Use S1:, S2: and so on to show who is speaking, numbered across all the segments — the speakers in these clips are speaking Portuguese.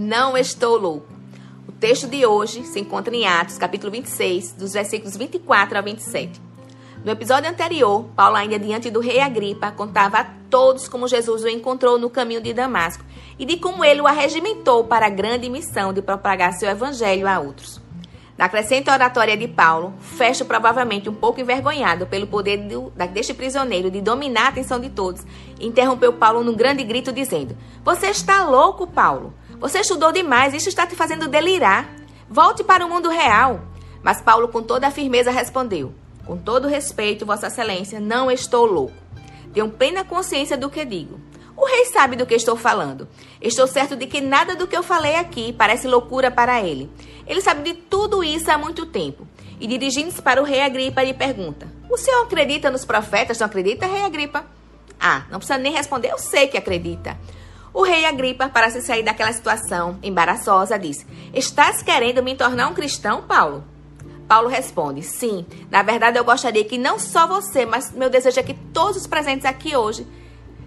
S1: Não estou louco. O texto de hoje se encontra em Atos, capítulo 26, dos versículos 24 a 27. No episódio anterior, Paulo, ainda diante do rei Agripa, contava a todos como Jesus o encontrou no caminho de Damasco e de como ele o arregimentou para a grande missão de propagar seu evangelho a outros. Na crescente oratória de Paulo, Festo, provavelmente um pouco envergonhado pelo poder do, deste prisioneiro de dominar a atenção de todos, interrompeu Paulo num grande grito, dizendo: Você está louco, Paulo! Você estudou demais, isso está te fazendo delirar. Volte para o mundo real. Mas Paulo, com toda a firmeza, respondeu: Com todo respeito, Vossa Excelência, não estou louco. Tenho plena consciência do que digo. O rei sabe do que estou falando. Estou certo de que nada do que eu falei aqui parece loucura para ele. Ele sabe de tudo isso há muito tempo. E dirigindo-se para o rei Agripa, lhe pergunta: O senhor acredita nos profetas? Não acredita, rei Agripa? Ah, não precisa nem responder, eu sei que acredita. O rei Agripa, para se sair daquela situação embaraçosa, disse: Estás querendo me tornar um cristão, Paulo? Paulo responde: Sim, na verdade eu gostaria que não só você, mas meu desejo é que todos os presentes aqui hoje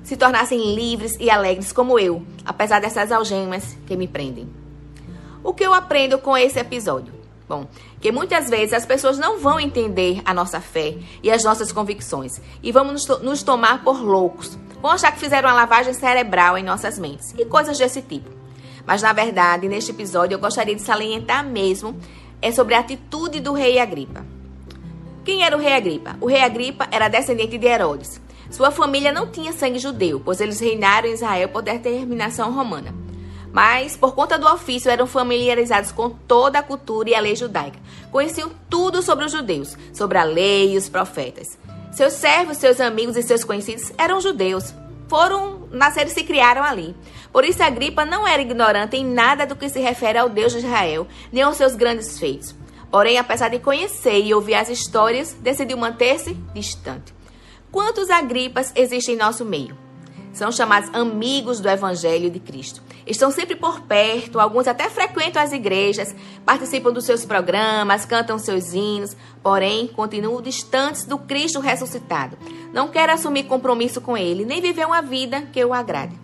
S1: se tornassem livres e alegres como eu, apesar dessas algemas que me prendem. O que eu aprendo com esse episódio? Bom, que muitas vezes as pessoas não vão entender a nossa fé e as nossas convicções e vão nos, to nos tomar por loucos. Vão achar que fizeram uma lavagem cerebral em nossas mentes e coisas desse tipo. Mas na verdade, neste episódio eu gostaria de salientar mesmo é sobre a atitude do rei Agripa. Quem era o rei Agripa? O rei Agripa era descendente de Herodes. Sua família não tinha sangue judeu, pois eles reinaram em Israel por determinação romana. Mas, por conta do ofício, eram familiarizados com toda a cultura e a lei judaica. Conheciam tudo sobre os judeus, sobre a lei e os profetas. Seus servos, seus amigos e seus conhecidos eram judeus. Foram nascer e se criaram ali. Por isso, Agripa não era ignorante em nada do que se refere ao Deus de Israel, nem aos seus grandes feitos. Porém, apesar de conhecer e ouvir as histórias, decidiu manter-se distante. Quantos Agripas existem em nosso meio? São chamados amigos do Evangelho de Cristo. Estão sempre por perto, alguns até frequentam as igrejas, participam dos seus programas, cantam seus hinos, porém continuam distantes do Cristo ressuscitado. Não querem assumir compromisso com ele, nem viver uma vida que o agrade.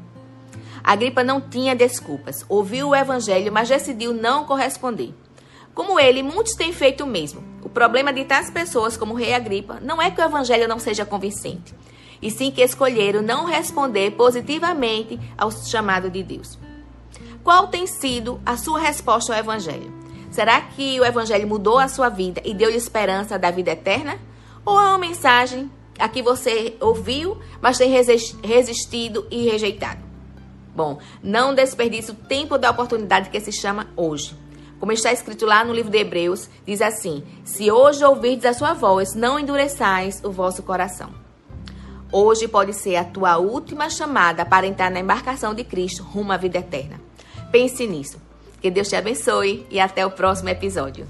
S1: Agripa não tinha desculpas, ouviu o Evangelho, mas decidiu não corresponder. Como ele, muitos têm feito o mesmo. O problema de tais pessoas como o rei Agripa não é que o evangelho não seja convincente, e sim que escolheram não responder positivamente ao chamado de Deus. Qual tem sido a sua resposta ao evangelho? Será que o evangelho mudou a sua vida e deu-lhe esperança da vida eterna? Ou é uma mensagem a que você ouviu, mas tem resistido e rejeitado? Bom, não desperdice o tempo da oportunidade que se chama hoje. Como está escrito lá no livro de Hebreus, diz assim: Se hoje ouvirdes a sua voz, não endureçais o vosso coração. Hoje pode ser a tua última chamada para entrar na embarcação de Cristo rumo à vida eterna. Pense nisso. Que Deus te abençoe e até o próximo episódio.